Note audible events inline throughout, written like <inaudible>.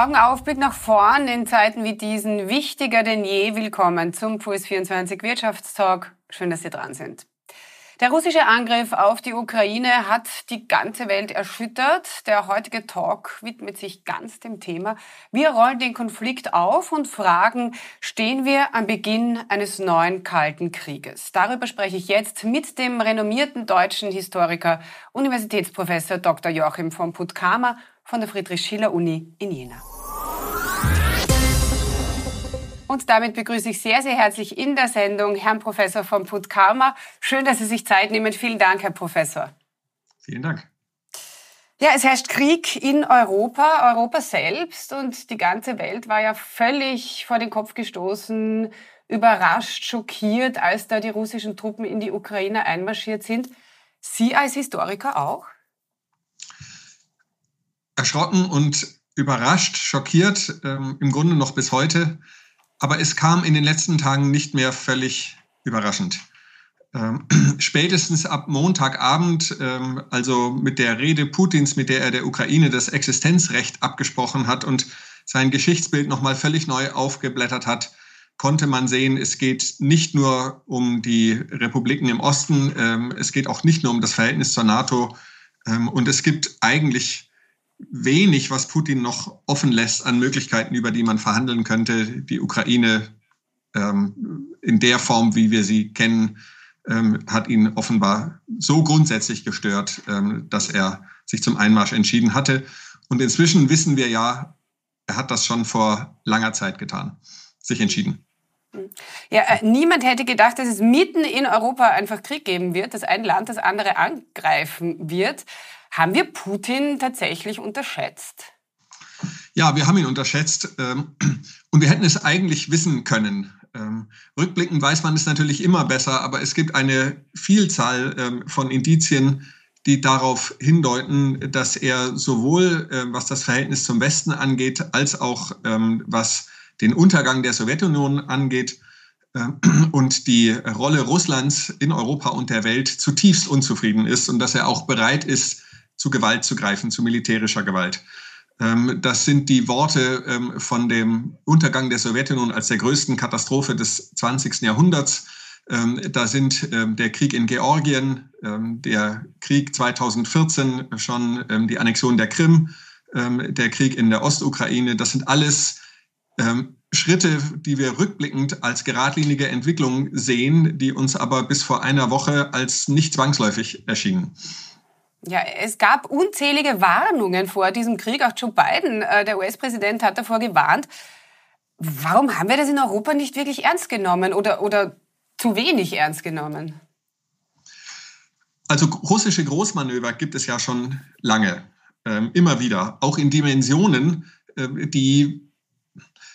Augen auf, Blick nach vorn in Zeiten wie diesen, wichtiger denn je. Willkommen zum Puls 24 Wirtschaftstalk. Schön, dass Sie dran sind. Der russische Angriff auf die Ukraine hat die ganze Welt erschüttert. Der heutige Talk widmet sich ganz dem Thema. Wir rollen den Konflikt auf und fragen, stehen wir am Beginn eines neuen Kalten Krieges? Darüber spreche ich jetzt mit dem renommierten deutschen Historiker, Universitätsprofessor Dr. Joachim von Puttkamer von der Friedrich-Schiller-Uni in Jena. Und damit begrüße ich sehr, sehr herzlich in der Sendung Herrn Professor von Puttkamer. Schön, dass Sie sich Zeit nehmen. Vielen Dank, Herr Professor. Vielen Dank. Ja, es herrscht Krieg in Europa, Europa selbst und die ganze Welt war ja völlig vor den Kopf gestoßen, überrascht, schockiert, als da die russischen Truppen in die Ukraine einmarschiert sind. Sie als Historiker auch? Erschrocken und überrascht, schockiert, ähm, im Grunde noch bis heute. Aber es kam in den letzten Tagen nicht mehr völlig überraschend. Ähm, <clears throat> spätestens ab Montagabend, ähm, also mit der Rede Putins, mit der er der Ukraine das Existenzrecht abgesprochen hat und sein Geschichtsbild nochmal völlig neu aufgeblättert hat, konnte man sehen, es geht nicht nur um die Republiken im Osten, ähm, es geht auch nicht nur um das Verhältnis zur NATO ähm, und es gibt eigentlich wenig, was Putin noch offen lässt an Möglichkeiten, über die man verhandeln könnte. Die Ukraine ähm, in der Form, wie wir sie kennen, ähm, hat ihn offenbar so grundsätzlich gestört, ähm, dass er sich zum Einmarsch entschieden hatte. Und inzwischen wissen wir ja, er hat das schon vor langer Zeit getan, sich entschieden. Ja, äh, niemand hätte gedacht, dass es mitten in Europa einfach Krieg geben wird, dass ein Land das andere angreifen wird. Haben wir Putin tatsächlich unterschätzt? Ja, wir haben ihn unterschätzt ähm, und wir hätten es eigentlich wissen können. Ähm, rückblickend weiß man es natürlich immer besser, aber es gibt eine Vielzahl ähm, von Indizien, die darauf hindeuten, dass er sowohl was das Verhältnis zum Westen angeht, als auch was den Untergang der Sowjetunion angeht und die Rolle Russlands in Europa und der Welt zutiefst unzufrieden ist und dass er auch bereit ist, zu Gewalt zu greifen, zu militärischer Gewalt. Ähm, das sind die Worte ähm, von dem Untergang der Sowjetunion als der größten Katastrophe des 20. Jahrhunderts. Ähm, da sind der Krieg in Georgien, der Krieg 2014 schon die Annexion der Krim, der Krieg in der Ostukraine. Das sind alles Schritte, die wir rückblickend als geradlinige Entwicklung sehen, die uns aber bis vor einer Woche als nicht zwangsläufig erschienen. Ja, es gab unzählige Warnungen vor diesem Krieg. Auch Joe Biden, äh, der US-Präsident, hat davor gewarnt. Warum haben wir das in Europa nicht wirklich ernst genommen oder, oder zu wenig ernst genommen? Also russische Großmanöver gibt es ja schon lange, ähm, immer wieder, auch in Dimensionen, äh, die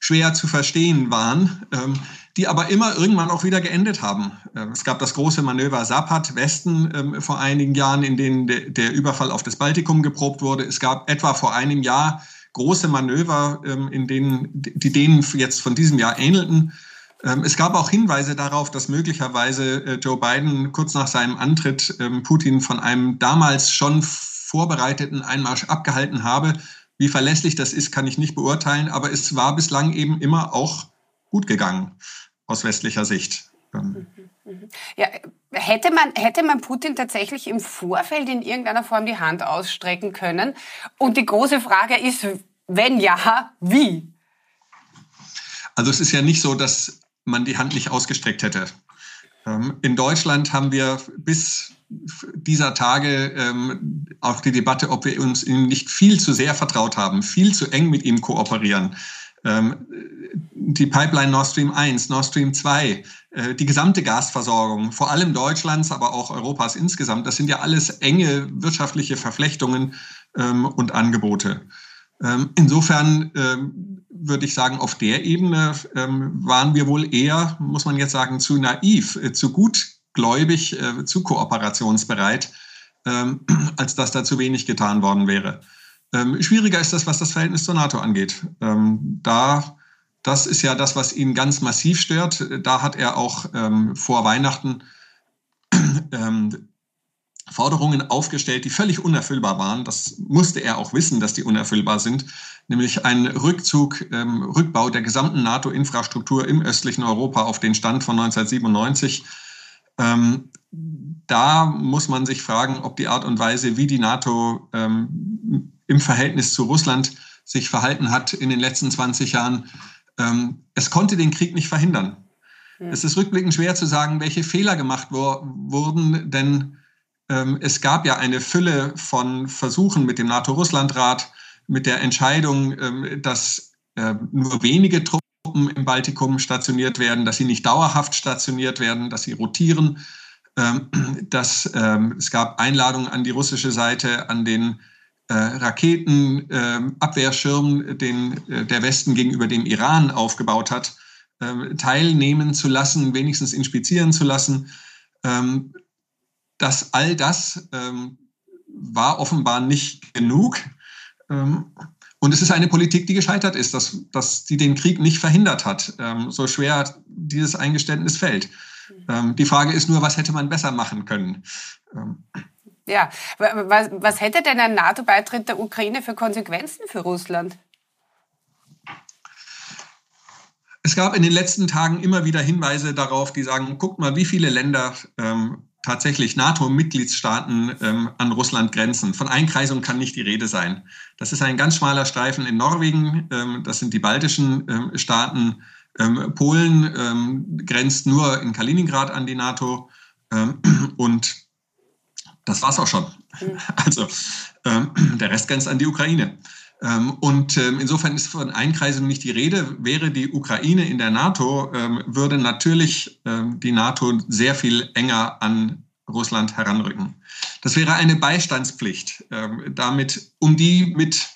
schwer zu verstehen waren, ähm, die aber immer irgendwann auch wieder geendet haben. Ähm, es gab das große Manöver Sapat Westen ähm, vor einigen Jahren, in denen de, der Überfall auf das Baltikum geprobt wurde. Es gab etwa vor einem Jahr große Manöver, ähm, in denen die denen jetzt von diesem Jahr ähnelten. Ähm, es gab auch Hinweise darauf, dass möglicherweise äh, Joe Biden kurz nach seinem Antritt ähm, Putin von einem damals schon vorbereiteten Einmarsch abgehalten habe. Wie verlässlich das ist, kann ich nicht beurteilen, aber es war bislang eben immer auch gut gegangen aus westlicher Sicht. Ähm. Ja, hätte man, hätte man Putin tatsächlich im Vorfeld in irgendeiner Form die Hand ausstrecken können? Und die große Frage ist, wenn ja, wie? Also es ist ja nicht so, dass man die Hand nicht ausgestreckt hätte. Ähm, in Deutschland haben wir bis dieser Tage ähm, auf die Debatte, ob wir uns ihm nicht viel zu sehr vertraut haben, viel zu eng mit ihm kooperieren. Ähm, die Pipeline Nord Stream 1, Nord Stream 2, äh, die gesamte Gasversorgung, vor allem Deutschlands, aber auch Europas insgesamt, das sind ja alles enge wirtschaftliche Verflechtungen ähm, und Angebote. Ähm, insofern ähm, würde ich sagen, auf der Ebene ähm, waren wir wohl eher, muss man jetzt sagen, zu naiv, äh, zu gut gläubig, äh, zu kooperationsbereit, ähm, <clears throat> als dass da zu wenig getan worden wäre. Ähm, schwieriger ist das, was das Verhältnis zur NATO angeht. Ähm, da, das ist ja das, was ihn ganz massiv stört. Da hat er auch ähm, vor Weihnachten <clears throat> ähm, Forderungen aufgestellt, die völlig unerfüllbar waren. Das musste er auch wissen, dass die unerfüllbar sind, nämlich ein Rückzug, ähm, Rückbau der gesamten NATO-Infrastruktur im östlichen Europa auf den Stand von 1997. Ähm, da muss man sich fragen, ob die Art und Weise, wie die NATO ähm, im Verhältnis zu Russland sich verhalten hat in den letzten 20 Jahren, ähm, es konnte den Krieg nicht verhindern. Hm. Es ist rückblickend schwer zu sagen, welche Fehler gemacht wo, wurden, denn ähm, es gab ja eine Fülle von Versuchen mit dem NATO-Russland-Rat, mit der Entscheidung, ähm, dass äh, nur wenige Truppen im Baltikum stationiert werden, dass sie nicht dauerhaft stationiert werden, dass sie rotieren. Ähm, <clears throat> dass, es gab Einladungen an die russische Seite, an den äh, Raketenabwehrschirm, den äh, der Westen gegenüber dem Iran aufgebaut hat, teilnehmen zu lassen, wenigstens inspizieren zu lassen dass all das ähm, war offenbar nicht genug. Und es ist eine Politik, die gescheitert ist, dass, dass die den Krieg nicht verhindert hat, ähm, so schwer dieses Eingeständnis fällt. Ähm, die Frage ist nur, was hätte man besser machen können? Ähm, ja, was, was hätte denn ein NATO-Beitritt der Ukraine für Konsequenzen für Russland? Es gab in den letzten Tagen immer wieder Hinweise darauf, die sagen, guckt mal, wie viele Länder ähm, tatsächlich NATO-Mitgliedstaaten ähm, an Russland grenzen. Von Einkreisung kann nicht die Rede sein. Das ist ein ganz schmaler Streifen in Norwegen, ähm, das sind die baltischen ähm, Staaten. Ähm, Polen ähm, grenzt nur in Kaliningrad an die NATO ähm, und das war's auch schon. Mhm. Also der Rest grenzt an die Ukraine. Ähm, und ähm, insofern ist von Einkreisung nicht die Rede. Wäre die Ukraine in der NATO, ähm, würde natürlich die NATO sehr viel enger an Russland heranrücken. Das wäre eine Beistandspflicht. Damit, um die mit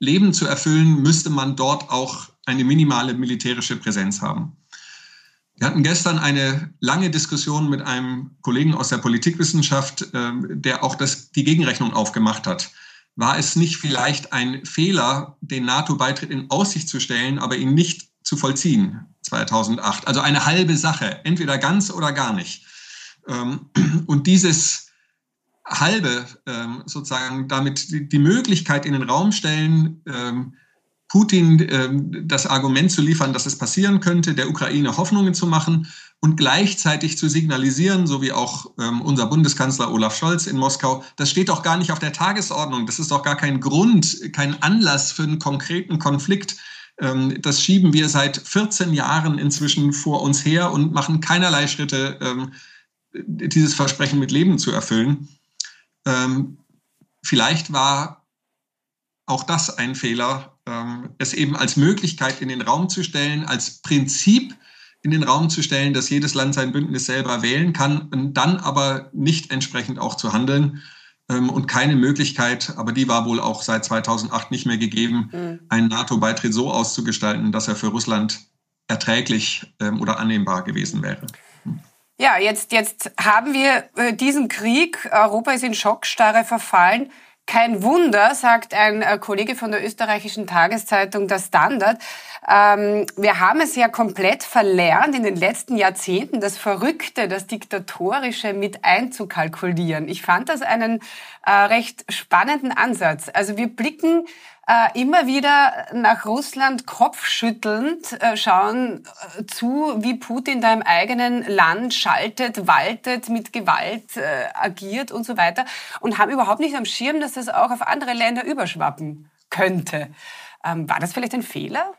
Leben zu erfüllen, müsste man dort auch eine minimale militärische Präsenz haben. Wir hatten gestern eine lange Diskussion mit einem Kollegen aus der Politikwissenschaft, der auch das, die Gegenrechnung aufgemacht hat war es nicht vielleicht ein Fehler, den NATO-Beitritt in Aussicht zu stellen, aber ihn nicht zu vollziehen 2008? Also eine halbe Sache, entweder ganz oder gar nicht. Ähm, und dieses halbe ähm, sozusagen damit die Möglichkeit in den Raum stellen, ähm, Putin das Argument zu liefern, dass es passieren könnte, der Ukraine Hoffnungen zu machen und gleichzeitig zu signalisieren, so wie auch ähm, unser Bundeskanzler Olaf Scholz in Moskau, das steht doch gar nicht auf der Tagesordnung, das ist doch gar kein Grund, kein Anlass für einen konkreten Konflikt. Ähm, das schieben wir seit 14 Jahren inzwischen vor uns her und machen keinerlei Schritte, ähm, dieses Versprechen mit Leben zu erfüllen. Ähm, vielleicht war auch das ein Fehler, ähm, es eben als Möglichkeit in den Raum zu stellen, als Prinzip in den Raum zu stellen, dass jedes Land sein Bündnis selber wählen kann und dann aber nicht entsprechend auch zu handeln ähm, und keine Möglichkeit, aber die war wohl auch seit 2008 nicht mehr gegeben, mhm. einen NATO-Beitritt so auszugestalten, dass er für Russland erträglich ähm, oder annehmbar gewesen wäre. Ja, jetzt, jetzt haben wir äh, diesen Krieg. Europa ist in Schockstarre verfallen. Kein Wunder, sagt ein äh, Kollege von der österreichischen Tageszeitung Der Standard. Ähm, wir haben es ja komplett verlernt, in den letzten Jahrzehnten das Verrückte, das Diktatorische mit einzukalkulieren. Ich fand das einen äh, recht spannenden Ansatz. Also wir blicken äh, immer wieder nach Russland kopfschüttelnd äh, schauen äh, zu, wie Putin da im eigenen Land schaltet, waltet, mit Gewalt äh, agiert und so weiter und haben überhaupt nicht am Schirm, dass das auch auf andere Länder überschwappen könnte. Ähm, war das vielleicht ein Fehler?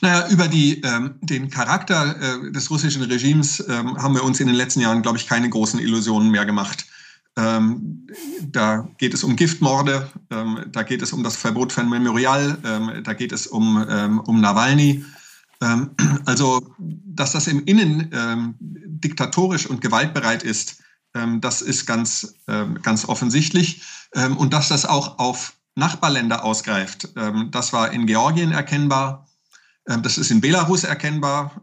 Naja, über die, ähm, den Charakter äh, des russischen Regimes ähm, haben wir uns in den letzten Jahren, glaube ich, keine großen Illusionen mehr gemacht. Ähm, da geht es um Giftmorde, ähm, da geht es um das Verbot von Memorial, ähm, da geht es um, ähm, um Nawalny. Ähm, also, dass das im Innen ähm, diktatorisch und gewaltbereit ist, das ist ganz, ganz offensichtlich. und dass das auch auf Nachbarländer ausgreift, das war in Georgien erkennbar, das ist in Belarus erkennbar.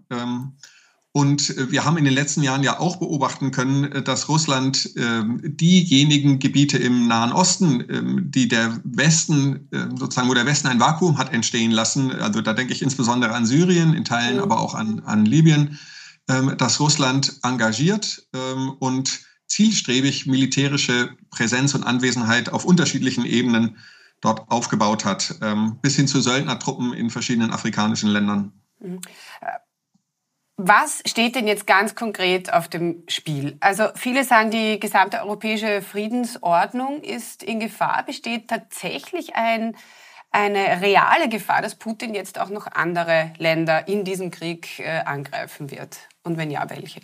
Und äh, wir haben in den letzten Jahren ja auch beobachten können, äh, dass Russland ähm, diejenigen Gebiete im Nahen Osten, ähm, die der Westen, ähm, sozusagen, wo der Westen ein Vakuum hat entstehen lassen, also da denke ich insbesondere an Syrien, in Teilen aber auch an, an Libyen, dass Russland engagiert und zielstrebig militärische Präsenz und Anwesenheit auf unterschiedlichen Ebenen dort aufgebaut hat, bis hin zu Söldnertruppen in verschiedenen afrikanischen Ländern. Was steht denn jetzt ganz konkret auf dem Spiel? Also viele sagen, die gesamte europäische Friedensordnung ist in Gefahr. Besteht tatsächlich ein, eine reale Gefahr, dass Putin jetzt auch noch andere Länder in diesem Krieg äh, angreifen wird? Und wenn ja, welche?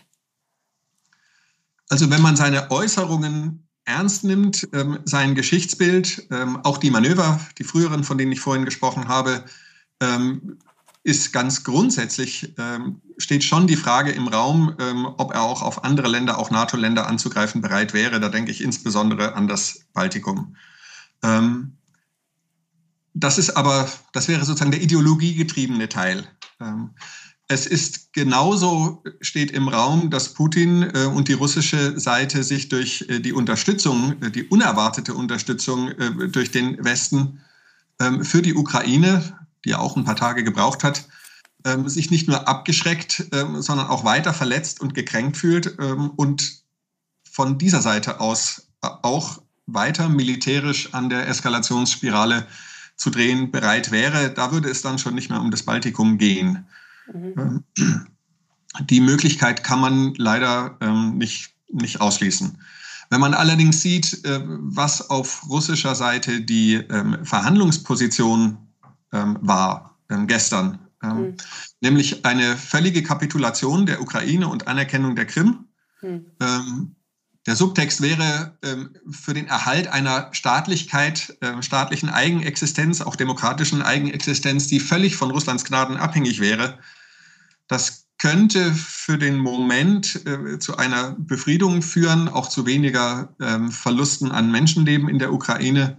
Also wenn man seine Äußerungen ernst nimmt, ähm, sein Geschichtsbild, ähm, auch die Manöver, die früheren, von denen ich vorhin gesprochen habe, ähm, ist ganz grundsätzlich, ähm, steht schon die Frage im Raum, ähm, ob er auch auf andere Länder, auch NATO-Länder anzugreifen bereit wäre. Da denke ich insbesondere an das Baltikum. Ähm, das ist aber, das wäre sozusagen der ideologiegetriebene Teil. Ähm, es ist genauso, steht im Raum, dass Putin äh, und die russische Seite sich durch äh, die Unterstützung, äh, die unerwartete Unterstützung äh, durch den Westen ähm, für die Ukraine, die ja auch ein paar Tage gebraucht hat, ähm, sich nicht nur abgeschreckt, ähm, sondern auch weiter verletzt und gekränkt fühlt ähm, und von dieser Seite aus äh, auch weiter militärisch an der Eskalationsspirale zu drehen bereit wäre. Da würde es dann schon nicht mehr um das Baltikum gehen. Mhm. Die Möglichkeit kann man leider ähm, nicht, nicht ausschließen. Wenn man allerdings sieht, äh, was auf russischer Seite die ähm, Verhandlungsposition ähm, war ähm, gestern, mhm. nämlich eine völlige Kapitulation der Ukraine und Anerkennung der Krim. Mhm. Der Subtext wäre ähm, für den Erhalt einer Staatlichkeit, äh, staatlichen Eigenexistenz, auch demokratischen Eigenexistenz, die völlig von Russlands Gnaden abhängig wäre, das könnte für den Moment äh, zu einer Befriedung führen, auch zu weniger ähm, Verlusten an Menschenleben in der Ukraine.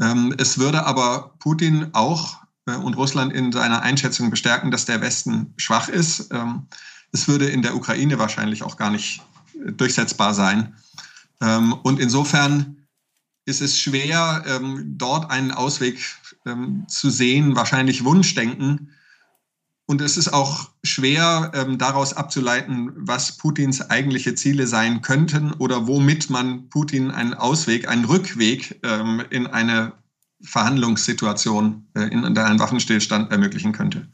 Ähm, es würde aber Putin auch äh, und Russland in seiner Einschätzung bestärken, dass der Westen schwach ist. Ähm, es würde in der Ukraine wahrscheinlich auch gar nicht äh, durchsetzbar sein. Ähm, und insofern ist es schwer, dort einen Ausweg zu sehen, wahrscheinlich Wunschdenken und es ist auch schwer ähm, daraus abzuleiten, was Putins eigentliche Ziele sein könnten oder womit man Putin einen Ausweg, einen Rückweg ähm, in eine Verhandlungssituation, äh, in, in einen Waffenstillstand ermöglichen könnte.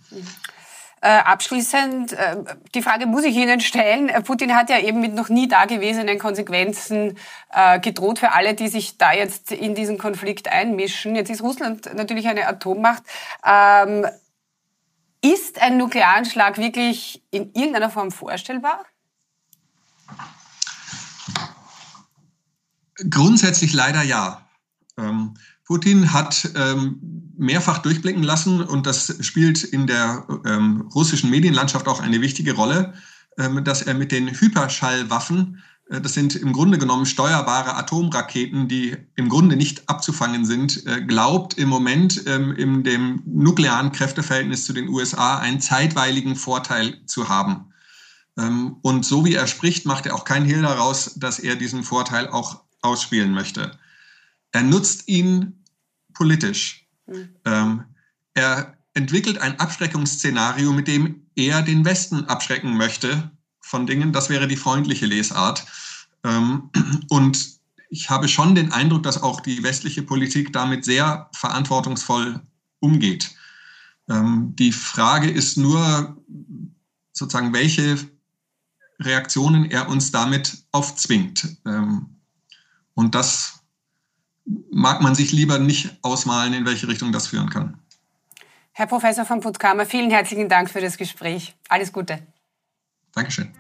Äh, abschließend, äh, die Frage muss ich Ihnen stellen. Äh, Putin hat ja eben mit noch nie dagewesenen Konsequenzen äh, gedroht für alle, die sich da jetzt in diesen Konflikt einmischen. Jetzt ist Russland natürlich eine Atommacht. Ähm, ist ein Nuklearanschlag wirklich in irgendeiner Form vorstellbar? Grundsätzlich leider ja. Ähm, Putin hat ähm, mehrfach durchblicken lassen und das spielt in der ähm, russischen Medienlandschaft auch eine wichtige Rolle, ähm, dass er mit den Hyperschallwaffen das sind im Grunde genommen steuerbare Atomraketen, die im Grunde nicht abzufangen sind, äh, glaubt im Moment ähm, in dem nuklearen Kräfteverhältnis zu den USA einen zeitweiligen Vorteil zu haben. Ähm, und so wie er spricht, macht er auch keinen Hehl daraus, dass er diesen Vorteil auch ausspielen möchte. Er nutzt ihn politisch. Mhm. Er entwickelt ein Abschreckungsszenario, mit dem er den Westen abschrecken möchte von Dingen. Das wäre die freundliche Lesart. Ähm, und ich habe schon den Eindruck, dass auch die westliche Politik damit sehr verantwortungsvoll umgeht. Ähm, die Frage ist nur sozusagen, welche Reaktionen er uns damit aufzwingt. Ähm, und das mag man sich lieber nicht ausmalen, in welche Richtung das führen kann. Herr Professor von Puttkamer, vielen herzlichen Dank für das Gespräch. Alles Gute. Dankeschön.